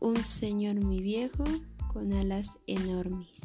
un señor muy viejo con alas enormes.